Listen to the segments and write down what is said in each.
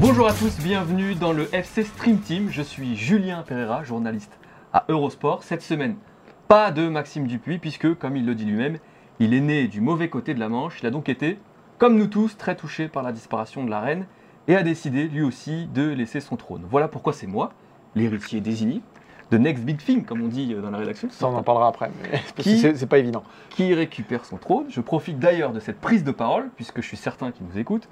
Bonjour à tous, bienvenue dans le FC Stream Team. Je suis Julien Pereira, journaliste à Eurosport. Cette semaine, pas de Maxime Dupuis, puisque, comme il le dit lui-même, il est né du mauvais côté de la Manche. Il a donc été, comme nous tous, très touché par la disparition de la reine et a décidé, lui aussi, de laisser son trône. Voilà pourquoi c'est moi, l'héritier désigné, de Next Big Thing, comme on dit dans la rédaction. Ça, on en parlera après, mais c'est pas évident. qui récupère son trône. Je profite d'ailleurs de cette prise de parole, puisque je suis certain qu'il nous écoute,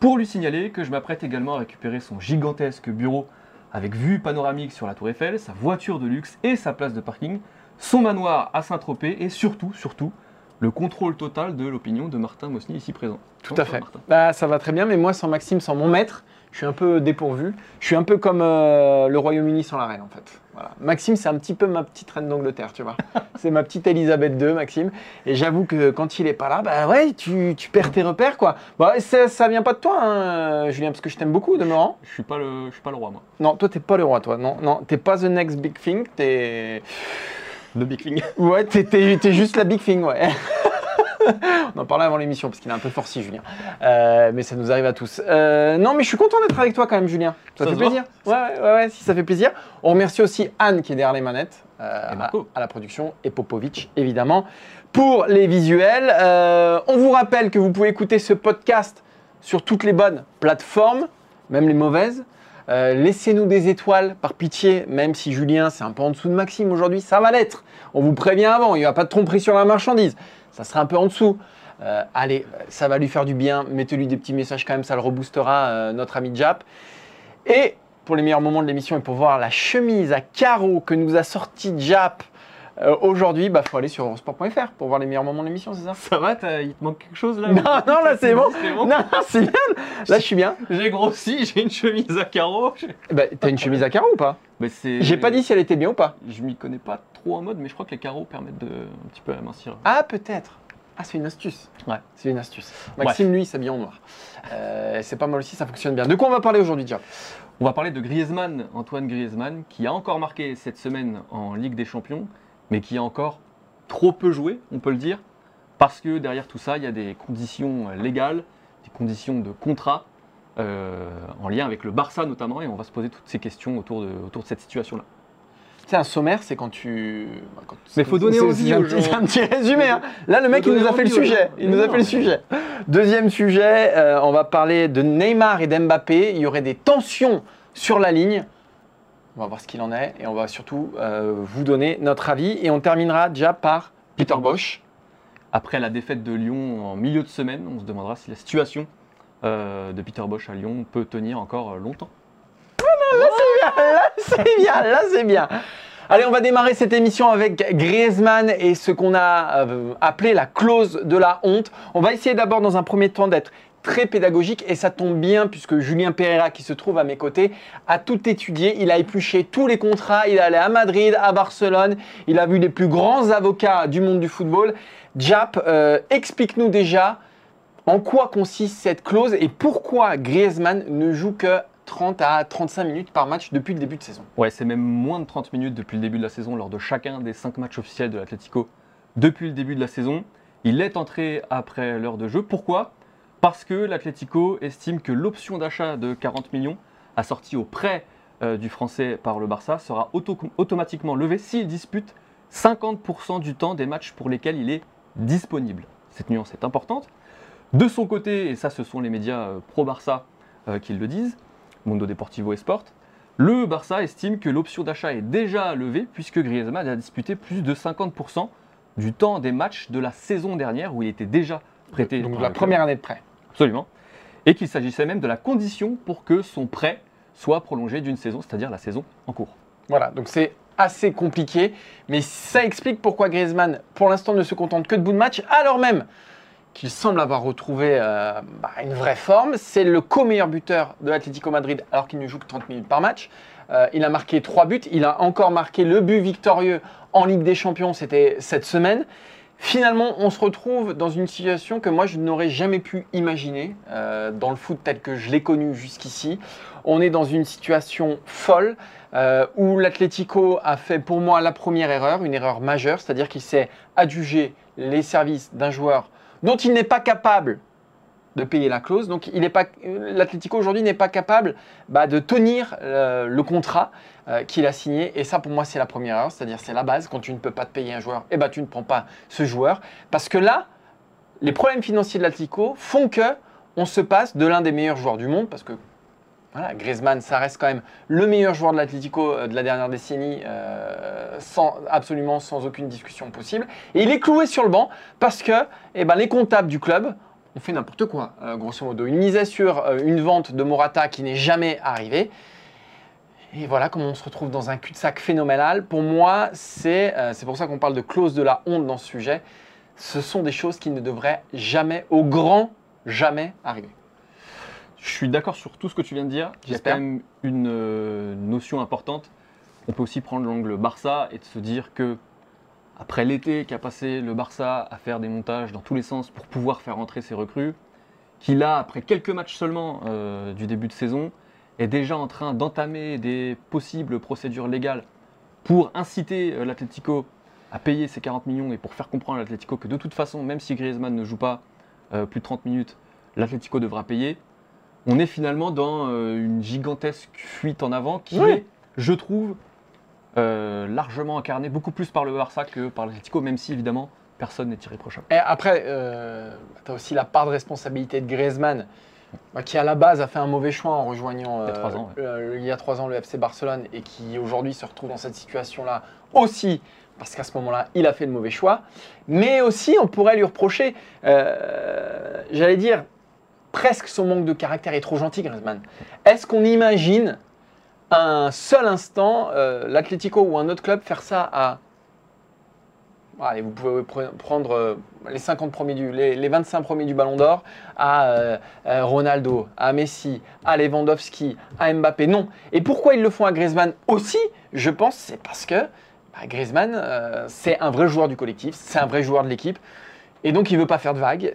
pour lui signaler que je m'apprête également à récupérer son gigantesque bureau avec vue panoramique sur la Tour Eiffel, sa voiture de luxe et sa place de parking, son manoir à Saint-Tropez et surtout, surtout, le contrôle total de l'opinion de Martin Mosny ici présent. Tout à fait. Martin Bah, ça va très bien, mais moi, sans Maxime, sans mon maître, je suis un peu dépourvu. Je suis un peu comme euh, le Royaume-Uni sans la reine, en fait. Voilà. Maxime, c'est un petit peu ma petite reine d'Angleterre, tu vois. c'est ma petite Elisabeth II, Maxime. Et j'avoue que quand il est pas là, bah ouais, tu, tu perds tes repères, quoi. Bah, ça, ça vient pas de toi, hein, Julien, parce que je t'aime beaucoup, demeurant. Je suis pas le, je suis pas le roi moi. Non, toi, t'es pas le roi, toi. Non, non, t'es pas the next big thing, t'es. Le Big Thing. Ouais, t'es juste la big thing, ouais. On en parlait avant l'émission parce qu'il est un peu forci, Julien. Euh, mais ça nous arrive à tous. Euh, non, mais je suis content d'être avec toi quand même, Julien. Ça, Ça fait plaisir. Ouais, ouais, ouais, si ça fait plaisir. On remercie aussi Anne qui est derrière les manettes, euh, à, la production, et Popovic évidemment pour les visuels. On vous rappelle que vous pouvez écouter ce podcast sur toutes les bonnes plateformes, même les mauvaises. Euh, Laissez-nous des étoiles par pitié, même si Julien c'est un peu en dessous de Maxime aujourd'hui, ça va l'être. On vous prévient avant, il n'y a pas de tromperie sur la marchandise. Ça sera un peu en dessous. Euh, allez, ça va lui faire du bien. Mettez-lui des petits messages quand même, ça le reboostera, euh, notre ami Jap. Et pour les meilleurs moments de l'émission et pour voir la chemise à carreaux que nous a sorti Jap euh, aujourd'hui, bah faut aller sur eurosport.fr pour voir les meilleurs moments de l'émission, c'est ça Ça va, il te manque quelque chose là Non, non, là c'est bon. C'est Non, c'est bien. Là je suis bien. J'ai grossi, j'ai une chemise à carreaux. Bah, T'as une chemise à carreaux ou pas c'est- J'ai pas dit si elle était bien ou pas. Je m'y connais pas trop en mode, mais je crois que les carreaux permettent de un petit peu amincir. Ah, peut-être. Ah, c'est une astuce. Ouais. C'est une astuce. Maxime, lui, il s'habille en noir. Euh, c'est pas mal aussi, ça fonctionne bien. De quoi on va parler aujourd'hui, Jap On va parler de Griezmann, Antoine Griezmann, qui a encore marqué cette semaine en Ligue des Champions, mais qui a encore trop peu joué, on peut le dire, parce que derrière tout ça, il y a des conditions légales, des conditions de contrat, euh, en lien avec le Barça notamment, et on va se poser toutes ces questions autour de, autour de cette situation-là. Tu sais, un sommaire, c'est quand tu. bah, quand- Mais faut donner c'est- envie c'est un aux petit- gens. C'est un petit résumé. hein. Là, le mec, il nous a fait le sujet. Il nous a fait le sujet. Deuxième sujet, euh, on va parler de Neymar et d'Mbappé. Il y aurait des tensions sur la ligne. On va voir ce qu'il en est et on va surtout euh, vous donner notre avis. Et on terminera déjà par Peter Bosch. Après la défaite de Lyon en milieu de semaine, on se demandera si la situation euh, de Peter Bosch à Lyon peut tenir encore longtemps. Là, c'est bien, là, c'est bien. Allez, on va démarrer cette émission avec Griezmann et ce qu'on a euh, appelé la clause de la honte. On va essayer d'abord, dans un premier temps, d'être très pédagogique et ça tombe bien puisque Julien Pereira, qui se trouve à mes côtés, a tout étudié. Il a épluché tous les contrats. Il est allé à Madrid, à Barcelone. Il a vu les plus grands avocats du monde du football. Jap, euh, explique-nous déjà en quoi consiste cette clause et pourquoi Griezmann ne joue que 30 à 35 minutes par match depuis le début de saison. Ouais, c'est même moins de 30 minutes depuis le début de la saison lors de chacun des 5 matchs officiels de l'Atlético depuis le début de la saison. Il est entré après l'heure de jeu. Pourquoi? Parce que l'Atlético estime que l'option d'achat de 40 millions assortie au prêt euh, du Français par le Barça sera auto- automatiquement levée s'il dispute 50% du temps des matchs pour lesquels il est disponible. Cette nuance est importante. De son côté, et ça ce sont les médias euh, pro-Barça euh, qui le disent, Mundo Deportivo et Sport, le Barça estime que l'option d'achat est déjà levée puisque Griezmann a disputé plus de 50% du temps des matchs de la saison dernière où il était déjà prêté. Donc la première année de prêt. Absolument. Et qu'il s'agissait même de la condition pour que son prêt soit prolongé d'une saison, c'est-à-dire la saison en cours. Voilà, donc c'est assez compliqué, mais ça explique pourquoi Griezmann, pour l'instant, ne se contente que de bout de match, alors même qu'il semble avoir retrouvé euh, bah, une vraie forme. C'est le co-meilleur buteur de l'Atlético Madrid, alors qu'il ne joue que 30 minutes par match. Euh, il a marqué 3 buts, il a encore marqué le but victorieux en Ligue des Champions, c'était cette semaine. Finalement, on se retrouve dans une situation que moi, je n'aurais jamais pu imaginer euh, dans le foot tel que je l'ai connu jusqu'ici. On est dans une situation folle euh, où l'Atlético a fait pour moi la première erreur, une erreur majeure, c'est-à-dire qu'il s'est adjugé les services d'un joueur dont il n'est pas capable de payer la clause. Donc l'Atlético aujourd'hui n'est pas capable bah, de tenir euh, le contrat euh, qu'il a signé. Et ça, pour moi, c'est la première erreur, c'est-à-dire c'est la base. Quand tu ne peux pas te payer un joueur, eh ben, tu ne prends pas ce joueur. Parce que là, les problèmes financiers de l'Atlético font que on se passe de l'un des meilleurs joueurs du monde, parce que voilà, Griezmann, ça reste quand même le meilleur joueur de l'Atlético euh, de la dernière décennie, sans, absolument sans aucune discussion possible. Et il est cloué sur le banc parce que eh ben, les comptables du club ont fait n'importe quoi, euh, grosso modo. Une mise sur une vente de Morata qui n'est jamais arrivée. Et voilà comment on se retrouve dans un cul-de-sac phénoménal. Pour moi, c'est c'est pour ça qu'on parle de clause de la honte dans ce sujet. Ce sont des choses qui ne devraient jamais, au grand jamais, arriver. Je suis d'accord sur tout ce que tu viens de dire. A quand même une euh, notion importante. On peut aussi prendre l'angle Barça et de se dire que après l'été qu'a passé le Barça à faire des montages dans tous les sens pour pouvoir faire rentrer ses recrues, qu'il a, après quelques matchs seulement euh, du début de saison, est déjà en train d'entamer des possibles procédures légales pour inciter euh, l'Atlético à payer ses 40 millions et pour faire comprendre à l'Atlético que de toute façon, même si Griezmann ne joue pas plus de 30 minutes, l'Atlético devra payer. On est finalement dans euh, une gigantesque fuite en avant qui est, je trouve, euh, largement incarnée beaucoup plus par le Barça que par l'Atlético, même si évidemment personne n'est irréprochable. Et après, euh, tu as aussi la part de responsabilité de Griezmann, bah, qui à la base a fait un mauvais choix en rejoignant il, y a trois ans, il y a trois ans le FC Barcelone et qui aujourd'hui se retrouve dans cette situation-là aussi parce qu'à ce moment-là, il a fait le mauvais choix. Mais aussi, on pourrait lui reprocher, j'allais dire, presque son manque de caractère est trop gentil, Griezmann. Est-ce qu'on imagine un seul instant euh, l'Atlético ou un autre club faire ça à. Allez, vous pouvez prendre euh, les, 50 premiers du, les, 25 premiers du Ballon d'Or à euh, Ronaldo, à Messi, à Lewandowski, à Mbappé. Non. Et pourquoi ils le font à Griezmann aussi? Je pense c'est parce que bah, Griezmann, c'est un vrai joueur du collectif, c'est un vrai joueur de l'équipe. Et donc, il veut pas faire de vagues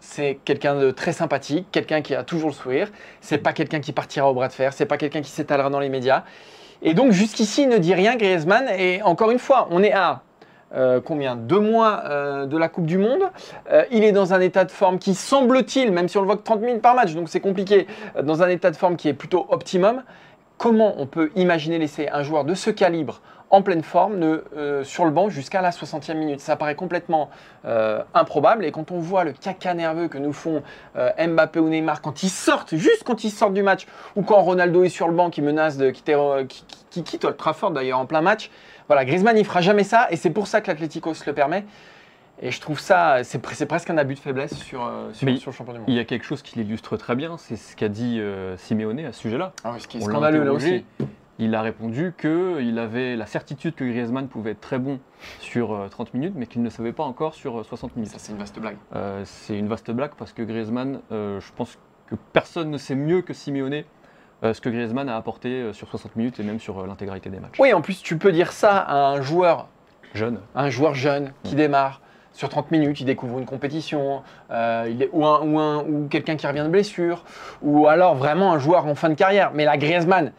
c'est quelqu'un de très sympathique, quelqu'un qui a toujours le sourire. C'est pas quelqu'un qui partira au bras de fer, c'est pas quelqu'un qui s'étalera dans les médias. Et donc jusqu'ici, il ne dit rien Griezmann. Et encore une fois, on est à euh, combien? Deux mois euh, de la Coupe du Monde. Euh, il est dans un état de forme qui semble-t-il, même si on le voit que 30 minutes par match, donc c'est compliqué, dans un état de forme qui est plutôt optimum. Comment on peut imaginer laisser un joueur de ce calibre en pleine forme euh, sur le banc jusqu'à la 60e minute. Ça paraît complètement euh, improbable. Et quand on voit le caca nerveux que nous font euh, Mbappé ou Neymar quand ils sortent, juste quand ils sortent du match, ou quand Ronaldo est sur le banc qui menace de quitter, qui, qui, quitte Old Trafford d'ailleurs en plein match, voilà, Griezmann il fera jamais ça et c'est pour ça que l'Atlético se le permet. Et je trouve ça, c'est presque un abus de faiblesse sur, sur, le champion du monde. Il y a quelque chose qui l'illustre très bien, c'est ce qu'a dit Simeone à ce sujet-là. Ah ce qui est scandaleux là aussi il a répondu qu'il avait la certitude que Griezmann pouvait être très bon sur 30 euh, minutes, mais qu'il ne savait pas encore sur 60 euh, minutes. Ça, c'est une vaste blague. Euh, c'est une vaste blague parce que Griezmann, je pense que personne ne sait mieux que Simeone ce que Griezmann a apporté sur 60 minutes et même sur l'intégralité des matchs. Oui, en plus, tu peux dire ça à un joueur jeune, un joueur jeune qui démarre sur 30 minutes, il découvre une compétition, il est, ou, un, ou quelqu'un qui revient de blessure, ou alors vraiment un joueur en fin de carrière. Mais la Griezmann,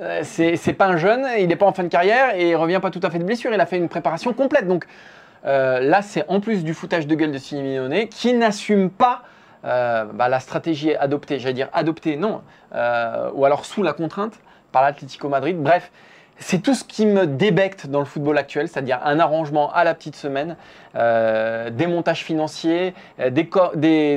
euh, c'est pas un jeune, il n'est pas en fin de carrière et il revient pas tout à fait de blessure. Il a fait une préparation complète. Donc euh, là, c'est en plus du foutage de gueule de Simeone qui n'assume pas euh, bah, la stratégie adoptée. J'allais dire adoptée, non, ou alors sous la contrainte par l'Atlético Madrid. Bref, c'est tout ce qui me débecte dans le football actuel, c'est-à-dire un arrangement à la petite semaine, des montages financiers, des,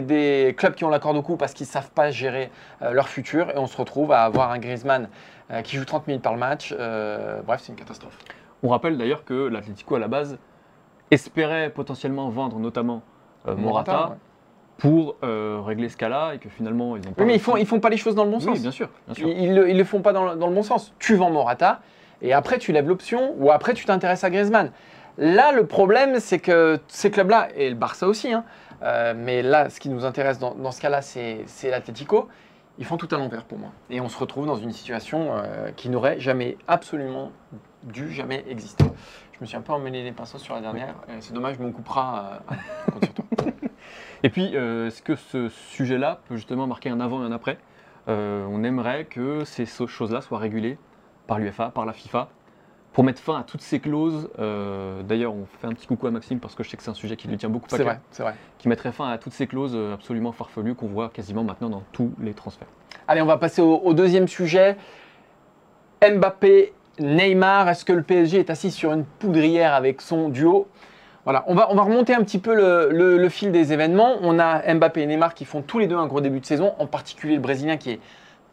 des, clubs qui ont la corde au cou parce qu'ils ne savent pas gérer leur futur, et on se retrouve à avoir un Griezmann euh, qui joue 30 minutes par le match. Euh, bref, c'est une catastrophe. On rappelle d'ailleurs que l'Atlético à la base espérait potentiellement vendre notamment euh, Morata. pour euh, régler ce cas-là et que finalement ils ont pas. Oui, mais ils font, ils font pas les choses dans le bon Oui, sens. bien sûr, bien sûr. Ils, ils le, font pas dans le, dans le bon sens. Tu vends Morata et après tu lèves l'option ou après tu t'intéresses à Griezmann. Là, le problème, c'est que ces clubs-là, et le Barça aussi, hein, euh, mais là, ce qui nous intéresse dans, dans ce cas-là, c'est l'Atlético, ils font tout à l'envers pour moi. Et on se retrouve dans une situation euh, qui n'aurait jamais, absolument dû jamais exister. Je me suis un peu emmêlé les pinceaux sur la dernière. C'est dommage, je m'en coupera. euh. Et puis, euh, est-ce que ce sujet-là peut justement marquer un avant et un après? On aimerait que ces choses-là soient régulées par l'UFA, par la FIFA, pour mettre fin à toutes ces clauses. Euh, D'ailleurs, on fait un petit coucou à Maxime parce que je sais que c'est un sujet qui lui tient beaucoup à C'est cœur, vrai, c'est vrai. qui mettrait fin à toutes ces clauses euh, absolument farfelues qu'on voit quasiment maintenant dans tous les transferts. Allez, on va passer au, au deuxième sujet. Mbappé, Neymar, est-ce que le PSG est assis sur une poudrière avec son duo? Voilà, on va, on va remonter un petit peu le, le- le fil des événements. On a Mbappé et Neymar qui font tous les deux un gros début de saison, en particulier le Brésilien qui est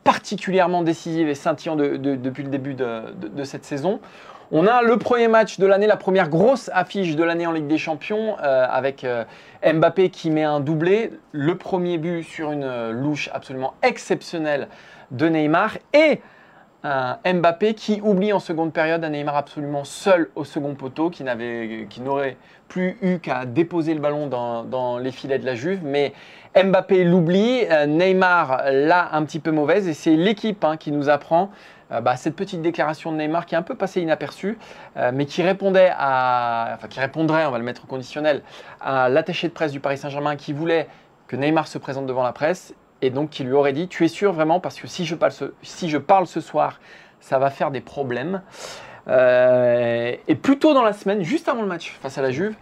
particulièrement décisif et scintillant de- de- depuis le début de cette saison. On a le premier match de l'année, la première grosse affiche de l'année en Ligue des Champions, euh, avec euh, Mbappé qui met un doublé, le premier but sur une euh, louche absolument exceptionnelle de Neymar, et un Mbappé qui oublie en seconde période un Neymar absolument seul au second poteau, qui n'aurait plus eu qu'à déposer le ballon dans, les filets de la Juve, mais Mbappé l'oublie, euh, Neymar l'a un petit peu mauvaise, et c'est l'équipe hein, qui nous apprend euh, bah, cette petite déclaration de Neymar qui est un peu passée inaperçue, euh, mais qui répondait à, enfin qui répondrait, on va le mettre au conditionnel, à l'attaché de presse du Paris Saint-Germain qui voulait que Neymar se présente devant la presse et donc qui lui aurait dit Tu es sûr vraiment Parce que si je parle ce, si je parle ce soir, ça va faire des problèmes. Euh, et plus tôt dans la semaine, juste avant le match face à la Juve,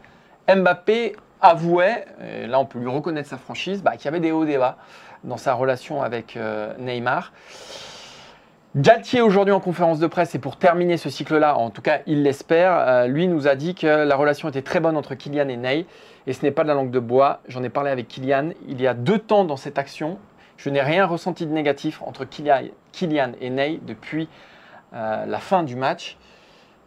Mbappé avouait, et là on peut lui reconnaître sa franchise, bah, qu'il y avait des hauts et bas dans sa relation avec euh, Neymar. Galtier aujourd'hui en conférence de presse et pour terminer ce cycle-là, en tout cas il l'espère, euh, lui nous a dit que la relation était très bonne entre Kylian et Ney et ce n'est pas de la langue de bois. J'en ai parlé avec Kylian il y a deux temps dans cette action. Je n'ai rien ressenti de négatif entre Kylian, et Ney depuis euh, la fin du match.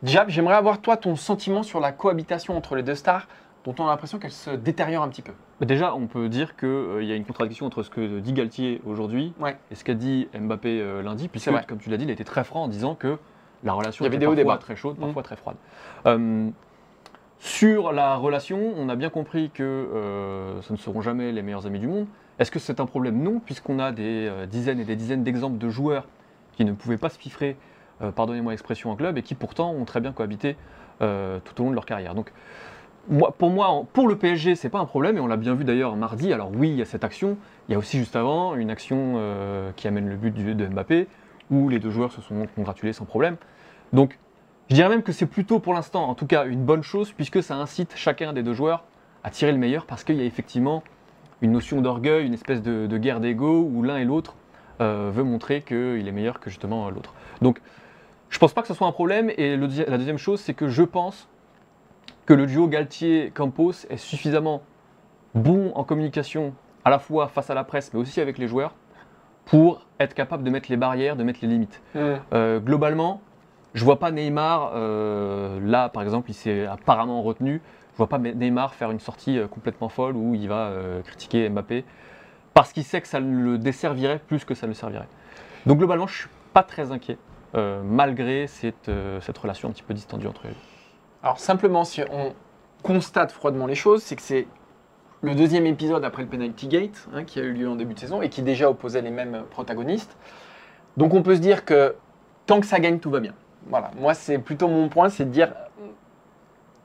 Jab, j'aimerais avoir toi ton sentiment sur la cohabitation entre les deux stars dont on a l'impression qu'elle se détériore un petit peu. Mais Déjà, on peut dire qu'il y a une contradiction entre ce que dit Galtier aujourd'hui Ouais. et ce qu'a dit Mbappé euh, lundi, puisque, comme tu l'as dit, il était très franc en disant que la relation Il y avait était parfois bas. très chaude, Mm. parfois très froide. Euh, sur la relation, on a bien compris que euh, ce ne seront jamais les meilleurs amis du monde. Est-ce que c'est un problème Non, puisqu'on a des euh, dizaines et des dizaines d'exemples de joueurs qui ne pouvaient pas se piffrer, euh, pardonnez-moi l'expression en club, et qui pourtant ont très bien cohabité euh, tout au long de leur carrière. Donc, moi, pour moi, pour le PSG, c'est pas un problème, et on l'a bien vu d'ailleurs mardi. Alors oui, il y a cette action. Il y a aussi juste avant une action qui amène le but de Mbappé, où les deux joueurs se sont congratulés sans problème. Donc, je dirais même que c'est plutôt pour l'instant, en tout cas, une bonne chose, puisque ça incite chacun des deux joueurs à tirer le meilleur, parce qu'il y a effectivement une notion d'orgueil, une espèce de, de guerre d'ego, où l'un et l'autre euh, veut montrer qu'il est meilleur que justement l'autre. Donc, je pense pas que ce soit un problème. Et le la deuxième chose, c'est que je pense que le duo Galtier-Campos est suffisamment bon en communication, à la fois face à la presse, mais aussi avec les joueurs, pour être capable de mettre les barrières, de mettre les limites. Euh, globalement, je vois pas Neymar, euh, là par exemple, il s'est apparemment retenu, je vois pas Neymar faire une sortie euh, complètement folle où il va euh, critiquer Mbappé, parce qu'il sait que ça le desservirait plus que ça le servirait. Donc globalement, je suis pas très inquiet, euh, malgré cette, relation un petit peu distendue entre eux. Alors simplement, si on constate froidement les choses, c'est que c'est le deuxième épisode après le Penalty Gate hein, qui a eu lieu en début de saison et qui déjà opposait les mêmes protagonistes. Donc on peut se dire que tant que ça gagne, tout va bien. Voilà, moi c'est plutôt mon point, c'est de dire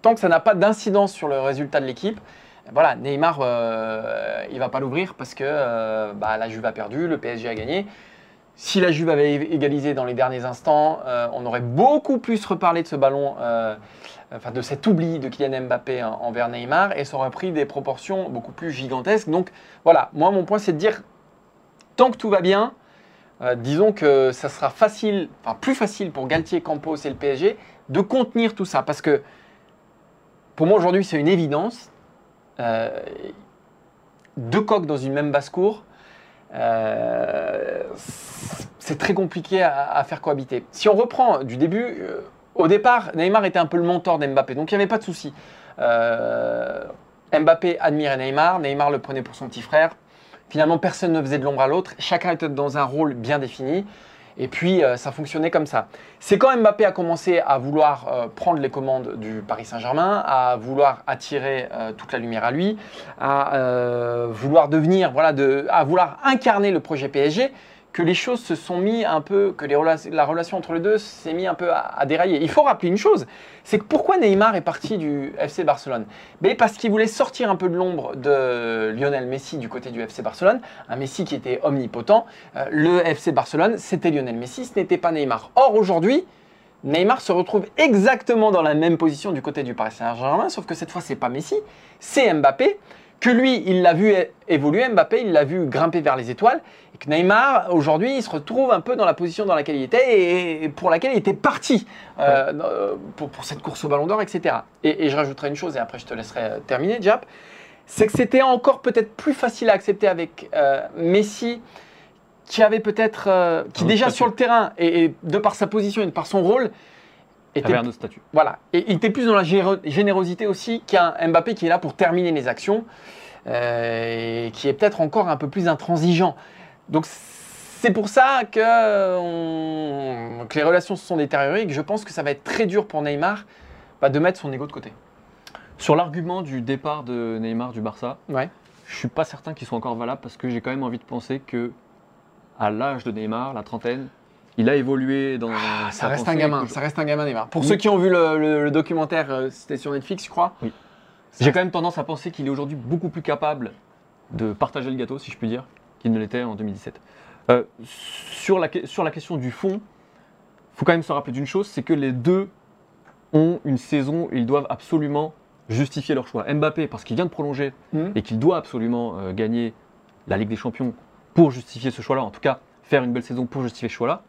tant que ça n'a pas d'incidence sur le résultat de l'équipe, voilà, Neymar, euh, il va pas l'ouvrir parce que euh, bah, la Juve a perdu, le PSG a gagné. Si la Juve avait égalisé dans les derniers instants, euh, on aurait beaucoup plus reparlé de ce ballon, euh, enfin de cet oubli de Kylian Mbappé en- envers Neymar, et ça aurait pris des proportions beaucoup plus gigantesques. Donc voilà, moi mon point c'est de dire, tant que tout va bien, euh, disons que ça sera facile, enfin plus facile pour Galtier, Campos et le PSG de contenir tout ça, parce que pour moi aujourd'hui c'est une évidence. Euh, deux coques dans une même basse-cour, euh, c'est très compliqué à, faire cohabiter. Si on reprend du début, euh, au départ, Neymar était un peu le mentor d'Mbappé, donc il n'y avait pas de souci. Mbappé admirait Neymar, Neymar le prenait pour son petit frère. Finalement, personne ne faisait de l'ombre à l'autre, chacun était dans un rôle bien défini. Et puis, euh, ça fonctionnait comme ça. C'est quand Mbappé a commencé à vouloir euh, prendre les commandes du Paris Saint-Germain, à vouloir attirer euh, toute la lumière à lui, à vouloir devenir, à vouloir incarner le projet PSG, que les choses se sont mis un peu, que la relation entre les deux s'est mis un peu à, dérailler. Il faut rappeler une chose, c'est que pourquoi Neymar est parti du FC Barcelone? Mais Parce qu'il voulait sortir un peu de l'ombre de Lionel Messi du côté du FC Barcelone, un Messi qui était omnipotent. Euh, le FC Barcelone, c'était Lionel Messi, ce n'était pas Neymar. Or, aujourd'hui, Neymar se retrouve exactement dans la même position du côté du Paris Saint-Germain, sauf que cette fois, c'est pas Messi, c'est Mbappé. Que lui, il l'a vu évoluer, Mbappé, il l'a vu grimper vers les étoiles. Neymar, aujourd'hui, il se retrouve un peu dans la position dans laquelle il était et pour laquelle il était parti euh, euh, pour, pour cette course au ballon d'or, etc. Et, et je rajouterai une chose, et après je te laisserai euh, terminer, Jap. C'est que c'était encore peut-être plus facile à accepter avec euh, Messi, qui avait peut-être. euh, qui déjà statut. sur le terrain, et, et de par sa position et de par son rôle, était Avait un autre statut. voilà. Et il était plus dans la générosité aussi qu'un Mbappé qui est là pour terminer les actions euh, et qui est peut-être encore un peu plus intransigeant. Donc c'est pour ça que, on- que les relations se sont détériorées et que je pense que ça va être très dur pour Neymar bah, de mettre son ego de côté. Sur l'argument du départ de Neymar du Barça, Ouais. je suis pas certain qu'il soit encore valable parce que j'ai quand même envie de penser que à l'âge de Neymar, la trentaine, il a évolué dans Ah, ça reste un gamin, ça reste un gamin Neymar. Pour Oui. ceux qui ont vu le, le- le documentaire, euh, c'était sur Netflix, je crois. Oui. J'ai quand même tendance à penser qu'il est aujourd'hui beaucoup plus capable de partager le gâteau, si je puis dire, qu'il ne l'était en 2017. Euh, sur, la, que- sur la question du fond, il faut quand même se rappeler d'une chose, c'est que les deux ont une saison où ils doivent absolument justifier leur choix. Mbappé, parce qu'il vient de prolonger Mhm. et qu'il doit absolument euh, gagner la Ligue des Champions pour justifier ce choix-là, en tout cas faire une belle saison pour justifier ce choix-là.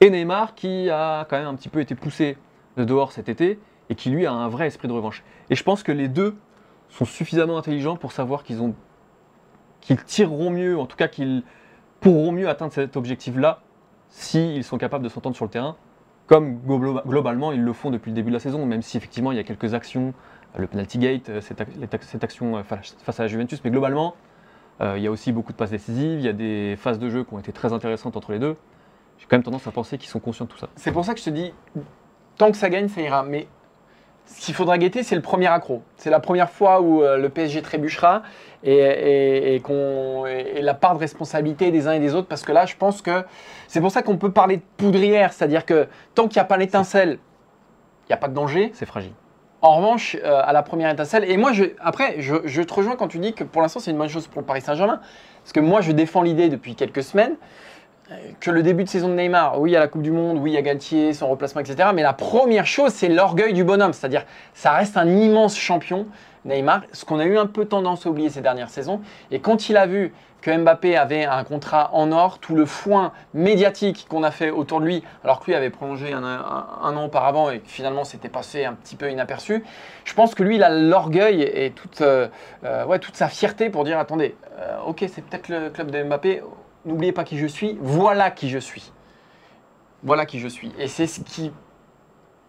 Et Neymar, qui a quand même un petit peu été poussé de dehors cet été et qui lui a un vrai esprit de revanche. Et je pense que les deux sont suffisamment intelligents pour savoir qu'ils ont qu'ils tireront mieux, en tout cas qu'ils pourront mieux atteindre cet objectif-là s'ils sont capables de s'entendre sur le terrain, comme glo- globalement ils le font depuis le début de la saison, même si effectivement il y a quelques actions, euh, le penalty gate, euh, cette, action euh, face à la Juventus, mais globalement il y a aussi beaucoup de passes décisives, il y a des phases de jeu qui ont été très intéressantes entre les deux. J'ai quand même tendance à penser qu'ils sont conscients de tout ça. C'est pour ça que je te dis, tant que ça gagne, ça ira. Mais ce qu'il faudra guetter, c'est le premier accro. C'est la première fois où euh, le PSG trébuchera et, et- et la part de responsabilité des uns et des autres. Parce que là, je pense que c'est pour ça qu'on peut parler de poudrière. C'est-à-dire que tant qu'il n'y a pas l'étincelle, il n'y a pas de danger. C'est fragile. En revanche, euh, à la première étincelle, et moi, je, après, je, je te rejoins quand tu dis que pour l'instant, c'est une bonne chose pour le Paris Saint-Germain. Parce que moi, je défends l'idée depuis quelques semaines que le début de saison de Neymar, oui, a la Coupe du Monde, oui, a Galtier, son remplacement, etc. Mais la première chose, c'est l'orgueil du bonhomme. C'est-à-dire, ça reste un immense champion, Neymar, ce qu'on a eu un peu tendance à oublier ces dernières saisons. Et quand il a vu que Mbappé avait un contrat en or, tout le foin médiatique qu'on a fait autour de lui, alors que lui avait prolongé un, an auparavant et que finalement c'était passé un petit peu inaperçu, je pense que lui, il a l'orgueil et toute, euh, euh, sa fierté pour dire attendez, euh, ok, c'est peut-être le club de Mbappé, n'oubliez pas qui je suis, voilà qui je suis. Voilà qui je suis. Et c'est ce qui,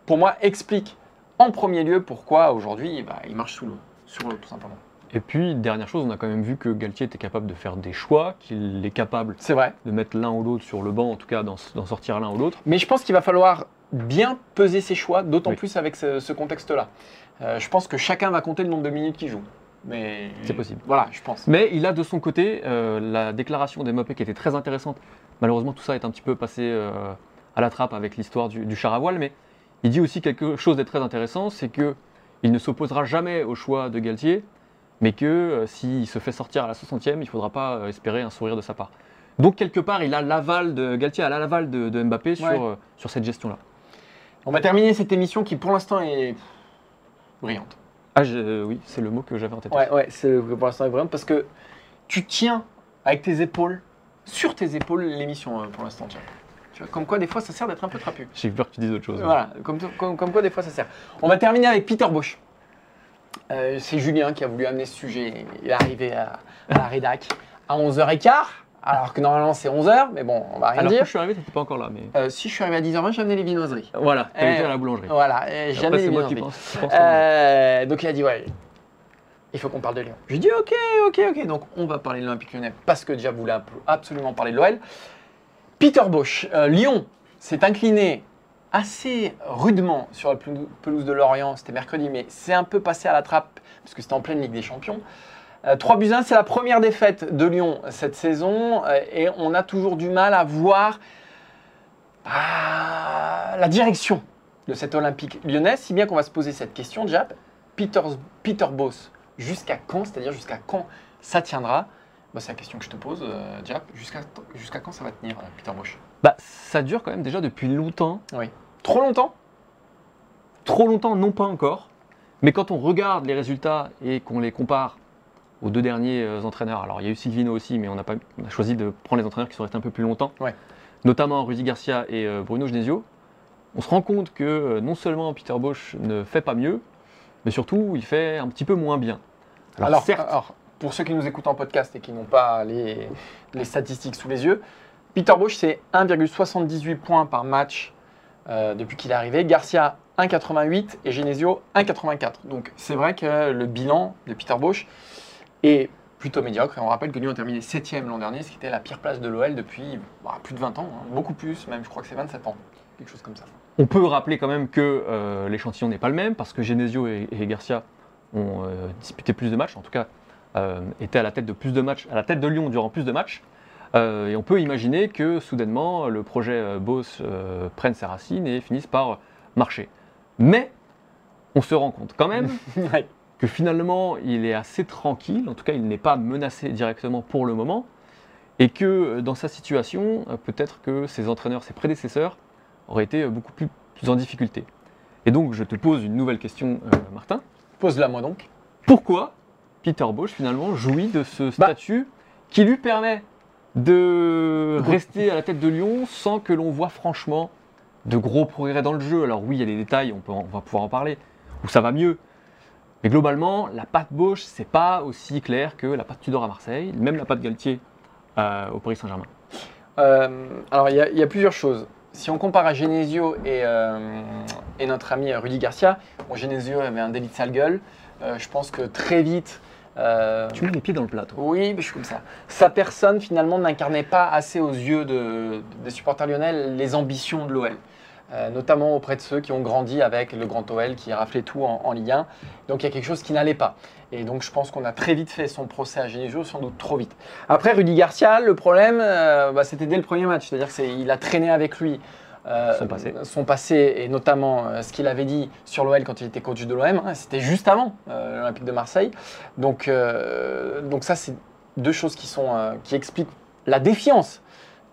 pour moi, explique en premier lieu pourquoi aujourd'hui bah, il marche sous l'eau, sur l'eau tout simplement. Et puis, dernière chose, on a quand même vu que Galtier était capable de faire des choix, qu'il est capable C'est vrai. de mettre l'un ou l'autre sur le banc, en tout cas d'en d'en sortir l'un ou l'autre. Mais je pense qu'il va falloir bien peser ses choix, d'autant Oui. plus avec ce, ce contexte-là. Euh, je pense que chacun va compter le nombre de minutes qu'il joue. Mais C'est possible. Voilà, je pense. Mais il a de son côté euh, la déclaration d'Mbappé qui était très intéressante. Malheureusement, tout ça est un petit peu passé euh, à la trappe avec l'histoire du, du char à voile, mais il dit aussi quelque chose de très intéressant, c'est que il ne s'opposera jamais au choix de Galtier, mais que euh, s'il se fait sortir à la 60e, il ne faudra pas espérer un sourire de sa part. Donc quelque part, il a l'aval de Galtier, a l'aval de, de Mbappé sur, Ouais. sur cette gestion-là. On va terminer cette émission qui pour l'instant est brillante. Ah, je- oui, c'est le mot que j'avais en tête. Ouais, ouais, c'est pour l'instant brillante parce que tu tiens avec tes épaules, sur tes épaules, l'émission euh, pour l'instant. Tu vois, comme quoi des fois ça sert d'être un peu trapu. J'ai peur que tu dises autre chose. Voilà, comme, comme, comme quoi des fois ça sert. On va terminer avec Peter Bosch. Euh, c'est Julien qui a voulu amener ce sujet. Il est arrivé à, à la rédac à 11h15, alors que normalement c'est 11h, mais bon, on va rien Alors que dire. je suis arrivé, t'étais pas encore là, mais Euh, si je suis arrivé à 10h20, j'ai amené les viennoiseries. voilà, t'as Eh, été à la boulangerie. Voilà, et j'ai amené les moi qui viennoiseries. pense. qui pense comme moi. Euh, donc il a dit ouais. il faut qu'on parle de Lyon. Je lui dis ok, ok, ok. Donc on va parler de l'Olympique lyonnais parce que déjà voulait absolument parler de l'OL. Peter Bosch, euh, Lyon s'est incliné assez rudement sur la pelouse de Lorient. C'était mercredi, mais c'est un peu passé à la trappe parce que c'était en pleine Ligue des Champions. 3 euh, buts 1, c'est la première défaite de Lyon cette saison euh, et on a toujours du mal à voir ah, la direction de cet Olympique lyonnais, si bien qu'on va se poser cette question, Jap. Peter, Peter Boss, jusqu'à quand C'est-à-dire jusqu'à quand ça tiendra? Bah, C'est la question que je te pose, euh, Jap. Jusqu'à quand ça va tenir, Peter Bosch bah, Ça dure quand même déjà depuis longtemps. Oui. Trop longtemps? Trop longtemps, non pas encore. Mais quand on regarde les résultats et qu'on les compare aux deux derniers euh, entraîneurs, alors il y a eu Silvino aussi, mais on a, pas, on a choisi de prendre les entraîneurs qui sont restés un peu plus longtemps, notamment Rudy Garcia et euh, Bruno Genesio, on se rend compte que euh, non seulement Peter Bosch ne fait pas mieux, mais surtout il fait un petit peu moins bien. Alors, certes, pour ceux qui nous écoutent en podcast et qui n'ont pas les, les, statistiques sous les yeux, Peter Bosch c'est 1,78 points par match depuis qu'il est arrivé. Garcia 1,88 et Genesio 1,84. Donc c'est vrai que le bilan de Peter Bosch est plutôt médiocre. Et on rappelle que Lyon a terminé 7 l'an dernier, ce qui était la pire place de l'OL depuis bah, plus de 20 ans, hein. beaucoup plus, même je crois que c'est 27 ans, quelque chose comme ça. On peut rappeler quand même que euh, l'échantillon n'est pas le même, parce que Genesio et, Garcia ont euh, disputé plus de matchs, en tout cas euh, étaient à la tête de plus de matchs, à la tête de Lyon durant plus de matchs. et on peut imaginer que soudainement le projet Boss prenne ses racines et finisse par marcher. Mais on se rend compte quand même que finalement il est assez tranquille, en tout cas il n'est pas menacé directement pour le moment, et que euh, dans sa situation, euh, peut-être que ses entraîneurs, ses prédécesseurs auraient été euh, beaucoup plus, en difficulté. Et donc je te pose une nouvelle question, Martin. Pose-la moi donc. Pourquoi Peter Bosch finalement jouit de ce bah. statut qui lui permet de rester à la tête de Lyon sans que l'on voit franchement de gros progrès dans le jeu? Alors oui, il y a des détails, on, peut, on va pouvoir en parler, où ça va mieux? Mais globalement, la patte Bosch, c'est pas aussi clair que la patte Tudor à Marseille, même la patte Galtier euh, au Paris Saint-Germain. Euh, alors il y, a plusieurs choses. Si on compare à Genesio et, euh, et notre ami Rudy Garcia, bon, Genesio avait un délit de sale gueule. je pense que très vite, tu mets les pieds dans le plat, toi. Oui, mais je suis comme ça. Sa personne, finalement, n'incarnait pas assez aux yeux des supporters lyonnais les ambitions de l'OL. Euh, notamment auprès de ceux qui ont grandi avec le Grand OL qui raflait tout en, en, Ligue 1. Donc il y a quelque chose qui n'allait pas. Et donc je pense qu'on a très vite fait son procès à Genesio, sans doute trop vite. Après Rudy Garcia, le problème, euh, bah, c'était dès le premier match, c'est-à-dire qu'il a traîné avec lui. Euh, son, passé. son passé et notamment ce qu'il avait dit sur l'OL quand il était coach de l'OM, hein, c'était juste avant l'Olympique de Marseille. Donc, donc ça, c'est deux choses qui, sont, qui expliquent la défiance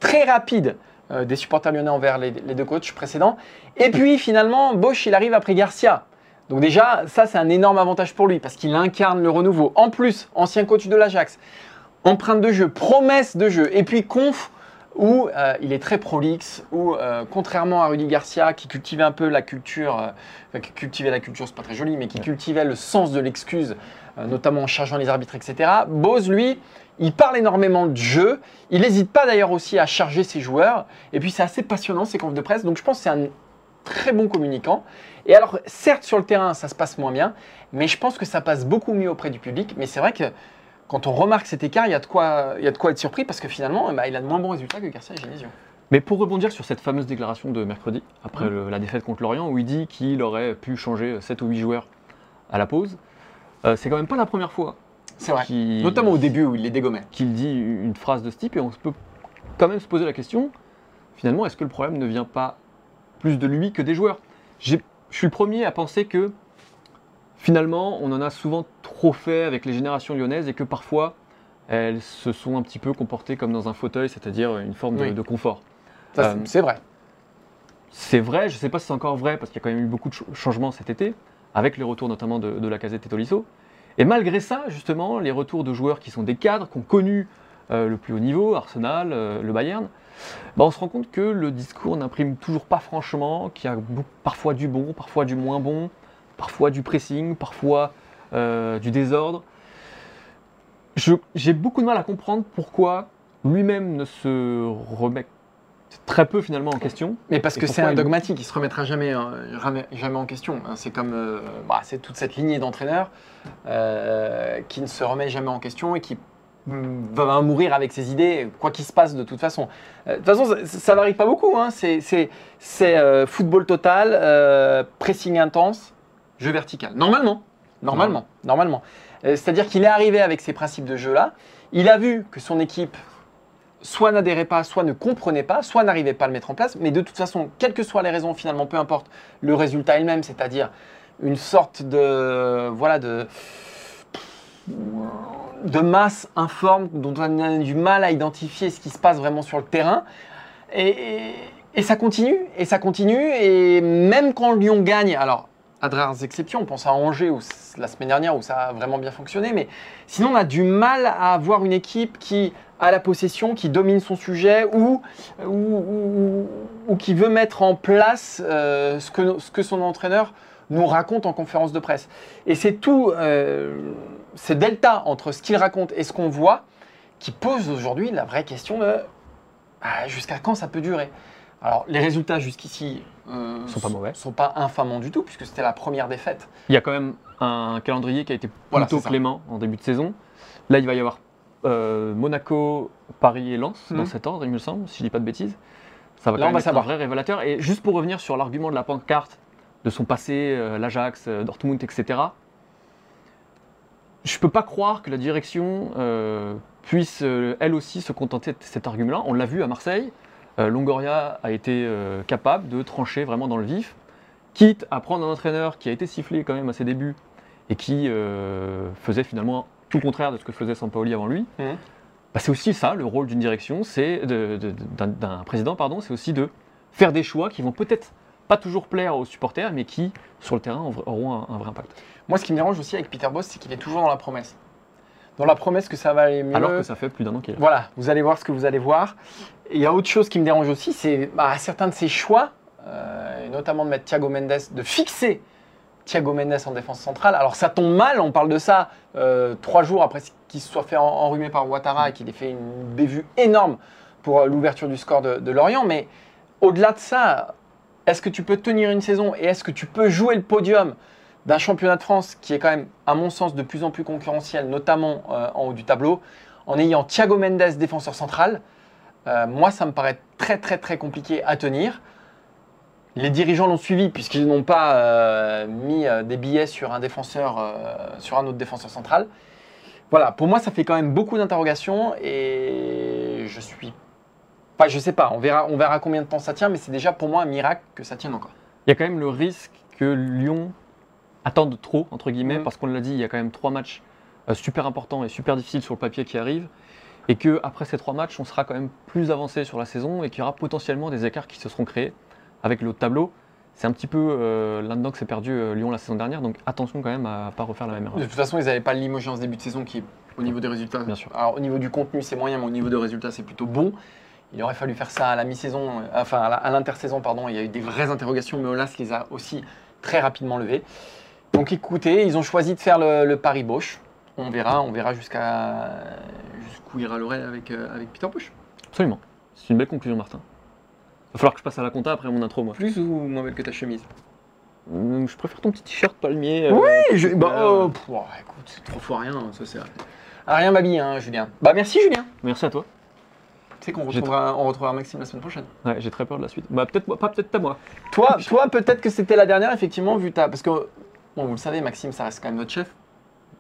très rapide euh, des supporters lyonnais envers les, deux coachs précédents. Et puis finalement, Bosch, il arrive après Garcia. Donc déjà, ça c'est un énorme avantage pour lui parce qu'il incarne le renouveau. En plus, ancien coach de l'Ajax, empreinte de jeu, promesse de jeu, et puis conf où euh, il est très prolixe, où euh, contrairement à Rudy Garcia qui cultivait un peu la culture, qui cultivait la culture, c'est pas très joli, mais qui cultivait le sens de l'excuse, notamment en chargeant les arbitres, etc. Bose, lui, il parle énormément de jeu. Il n'hésite pas d'ailleurs aussi à charger ses joueurs. Et puis c'est assez passionnant ces confs de presse. Donc je pense que c'est un très bon communicant. Et alors certes sur le terrain ça se passe moins bien, mais je pense que ça passe beaucoup mieux auprès du public. Mais c'est vrai que quand on remarque cet écart, il y a de quoi, il y a de quoi être surpris parce que finalement bah, il a de moins bons résultats que Garcia et Genesio. Mais pour rebondir sur cette fameuse déclaration de mercredi, après mmh. la défaite contre Lorient, où il dit qu'il aurait pu changer 7 ou 8 joueurs à la pause, euh, c'est quand même pas la première fois c'est vrai. Notamment au début où il les dégommait. Qu'il dit une phrase de ce type et on peut quand même se poser la question finalement, est-ce que le problème ne vient pas plus de lui que des joueurs? Je suis le premier à penser que finalement, on en a souvent trop fait avec les générations lyonnaises et que parfois, elles se sont un petit peu comportées comme dans un fauteuil, c'est-à-dire une forme de, confort. Euh, c'est vrai. C'est vrai, je ne sais pas si c'est encore vrai, parce qu'il y a quand même eu beaucoup de changements cet été, avec les retours notamment de, de la casette et Tolisso. Et malgré ça, justement, les retours de joueurs qui sont des cadres, qui ont connu euh, le plus haut niveau, Arsenal, euh, le Bayern, bah, on se rend compte que le discours n'imprime toujours pas franchement, qu'il y a parfois du bon, parfois du moins bon, parfois du pressing, parfois euh, du désordre. J'ai beaucoup de mal à comprendre pourquoi lui-même ne se remet très peu finalement en question. Mais parce que c'est un dogmatique, il se remettra jamais, hein, jamais, jamais en question. hein. C'est comme euh, bah, c'est toute cette lignée d'entraîneurs euh, qui ne se remet jamais en question et qui mm, va mourir avec ses idées, quoi qu'il se passe de toute façon. Euh, de toute façon, ça, ça varie pas beaucoup. hein. C'est euh, football total, euh, pressing intense, jeu vertical. Normalement, normalement, normalement. Euh, C'est-à-dire qu'il est arrivé avec ces principes de jeu-là. Il a vu que son équipe soit n'adhérait pas, soit ne comprenait pas, soit n'arrivait pas à le mettre en place. Mais de toute façon, quelles que soient les raisons, finalement, peu importe, le résultat est le même, c'est-à-dire une sorte de voilà de de masse informe dont on a du mal à identifier ce qui se passe vraiment sur le terrain. Et, et- ça continue, et ça continue, et même quand Lyon gagne, alors à de rares exceptions, on pense à Angers où, la semaine dernière où ça a vraiment bien fonctionné, mais sinon on a du mal à avoir une équipe qui a la possession, qui domine son sujet ou, ou, ou- ou qui veut mettre en place euh, ce, que, ce que son entraîneur nous raconte en conférence de presse. Et c'est tout, euh, ce delta entre ce qu'il raconte et ce qu'on voit qui pose aujourd'hui la vraie question de ah, jusqu'à quand ça peut durer? Alors les résultats jusqu'ici euh, Sont pas mauvais. sont pas infamants du tout puisque c'était la première défaite. Il y a quand même un calendrier qui a été plutôt clément en début de saison. Là, il va y avoir euh, Monaco, Paris et Lens dans Mhm. cet ordre, il me semble, si je dis pas de bêtises. Ça va Là, quand on même va être savoir. un vrai révélateur. Et juste pour revenir sur l'argument de la pancarte, de son passé, euh, l'Ajax, euh, Dortmund, etc. Je peux pas croire que la direction puisse elle aussi se contenter de cet argument-là. On l'a vu à Marseille. Longoria a été capable de trancher vraiment dans le vif, quitte à prendre un entraîneur qui a été sifflé quand même à ses débuts et qui faisait finalement tout contraire de ce que faisait Sampaoli avant lui. Mhm. Bah, c'est aussi ça, le rôle d'une direction, c'est d'un président, pardon, c'est aussi de faire des choix qui vont peut-être pas toujours plaire aux supporters, mais qui sur le terrain auront un, un vrai impact. Moi, ce qui me dérange aussi avec Peter Boss, c'est qu'il est toujours dans la promesse. Dans la promesse que ça va aller mieux. Alors que ça fait plus d'un an qu'il est là. Voilà, vous allez voir ce que vous allez voir. Et il y a autre chose qui me dérange aussi, c'est bah, certains de ses choix, euh, notamment de mettre Thiago Mendes, de fixer Thiago Mendes en défense centrale. Alors ça tombe mal, on parle de ça euh, trois jours après qu'il se soit fait en- enrhumer par Ouattara et qu'il ait fait une bévue énorme pour euh, l'ouverture du score de, Lorient. Mais au-delà de ça, est-ce que tu peux tenir une saison et est-ce que tu peux jouer le podium d'un championnat de France qui est quand même, à mon sens, de plus en plus concurrentiel, notamment euh, en haut du tableau, en ayant Thiago Mendes défenseur central? Moi, ça me paraît très très très compliqué à tenir. Les dirigeants l'ont suivi puisqu'ils n'ont pas euh, mis euh, des billets sur un défenseur, euh, sur un autre défenseur central. Voilà, pour moi, ça fait quand même beaucoup d'interrogations et je suis pas, je sais pas, on verra, on verra combien de temps ça tient, mais c'est déjà pour moi un miracle que ça tienne encore. Il y a quand même le risque que Lyon attende trop, entre guillemets, Mhm. parce qu'on l'a dit, il y a quand même trois matchs euh, super importants et super difficiles sur le papier qui arrivent, et que après ces trois matchs, on sera quand même plus avancé sur la saison et qu'il y aura potentiellement des écarts qui se seront créés avec le haut de tableau. C'est un petit peu euh, là-dedans que s'est perdu euh, Lyon la saison dernière, donc attention quand même à pas refaire la même erreur. De toute façon, ils n'avaient pas limogé en ce début de saison qui, au niveau des résultats, Bien sûr. Alors, au niveau du contenu, c'est moyen, mais au niveau des résultats, c'est plutôt bon. Il aurait fallu faire ça à la mi-saison, euh, enfin à l'intersaison, pardon. Il y a eu des vraies interrogations, mais Olas les a aussi très rapidement levées. Donc écoutez, ils ont choisi de faire le, le pari Bosch. On verra, on verra jusqu'à jusqu'où ira l'oreille avec, euh, avec Peter Bosch. Absolument. C'est une belle conclusion, Martin. Il va falloir que je passe à la compta après mon intro, moi. Plus ou moins belle que ta chemise Hum, Je préfère ton petit t-shirt palmier. euh, Oui, je, bah, euh, oh, pff, oh, écoute, c'est trop fois rien, ça c'est. Ah, rien m'habille, hein, Julien. Bah merci Julien. Merci à toi. Tu sais qu'on J'ai retrouvera, on retrouvera Maxime la semaine prochaine. Ouais, j'ai très peur de la suite. Bah peut-être moi- pas peut-être pas moi. Toi, toi peut-être que c'était la dernière, effectivement, vu ta. Parce que, bon, vous le savez, Maxime, ça reste quand même notre chef.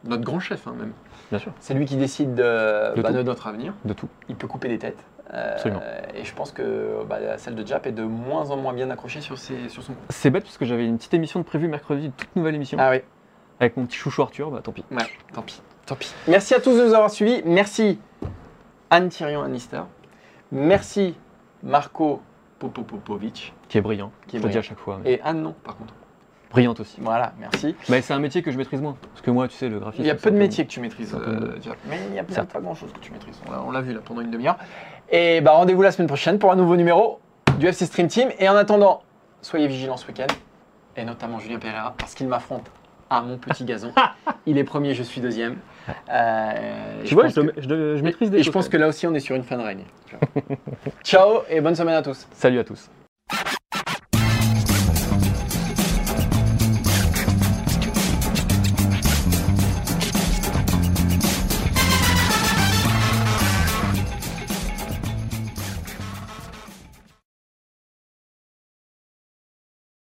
Notre grand chef, hein, même. Bien sûr. C'est lui qui décide de, De bah, tout. de notre avenir. De tout. Il peut couper des têtes. Euh, Absolument. et je pense que bah, celle de Jap est de moins en moins bien accrochée sur, ses, sur son compte. C'est bête parce que j'avais une petite émission de prévue mercredi, une toute nouvelle émission, Ah oui, avec mon petit chouchou Arthur, bah tant pis. ouais, tant pis. Tant pis. Merci à tous de nous avoir suivis. Merci Anne Thirion Annister. Merci Marco Popopovic. Qui est brillant, Qui est je le dis brillant. à chaque fois. mais Et Anne, non, par contre. Brillante aussi. Voilà, merci. Mais c'est un métier que je maîtrise moins. Parce que moi, tu sais, le graphisme. Il y a peu de métiers que tu maîtrises, euh, mais il y a pas grand chose que tu maîtrises. On l'a- On l'a vu là pendant une demi-heure. Et bah, rendez-vous la semaine prochaine pour un nouveau numéro du FC Stream Team. Et en attendant, soyez vigilants ce week-end, et notamment Julien Pereira, parce qu'il m'affronte à mon petit gazon. Il est premier, je suis deuxième. Euh, Tu vois, je, que- je- je- maîtrise des Et je pense que là aussi, on est sur une fin de règne. Ciao et bonne semaine à tous. Salut à tous.